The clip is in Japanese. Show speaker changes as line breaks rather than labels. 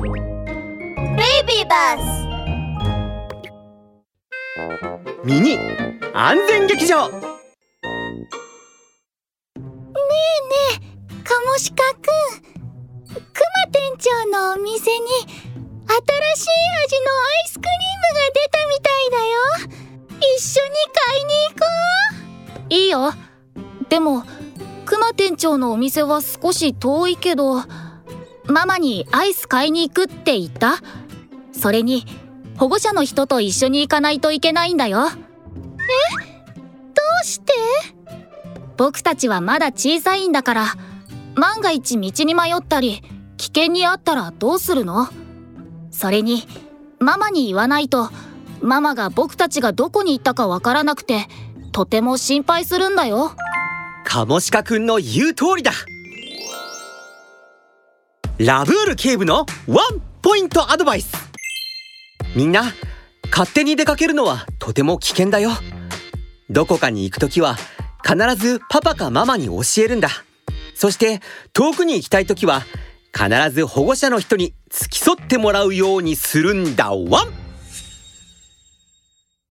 ベイビーバ
スミニ。安全劇場。ね
えねえカモシカくん。クマ店長のお店に新しい味のアイスクリームが出たみたいだよ。一緒に買いに行こ
う。いいよ。でもクマ店長のお店は少し遠いけどママにアイス買いに行くって言った？それに保護者の人と一緒に行かないといけないんだよ。え？ど
うして？
僕たちはまだ小さいんだから万が一道に迷ったり危険にあったらどうするの？それにママに言わないとママが僕たちがどこに行ったかわからなくてとても心配するんだよ。
カモシカくんの言う通りだ。ラブール警部のワンポイントアドバイス。みんな勝手に出かけるのはとても危険だよ。どこかに行く時は必ずパパかママに教えるんだ。そして遠くに行きたい時は必ず保護者の人に付き添ってもらうようにするんだ。ワン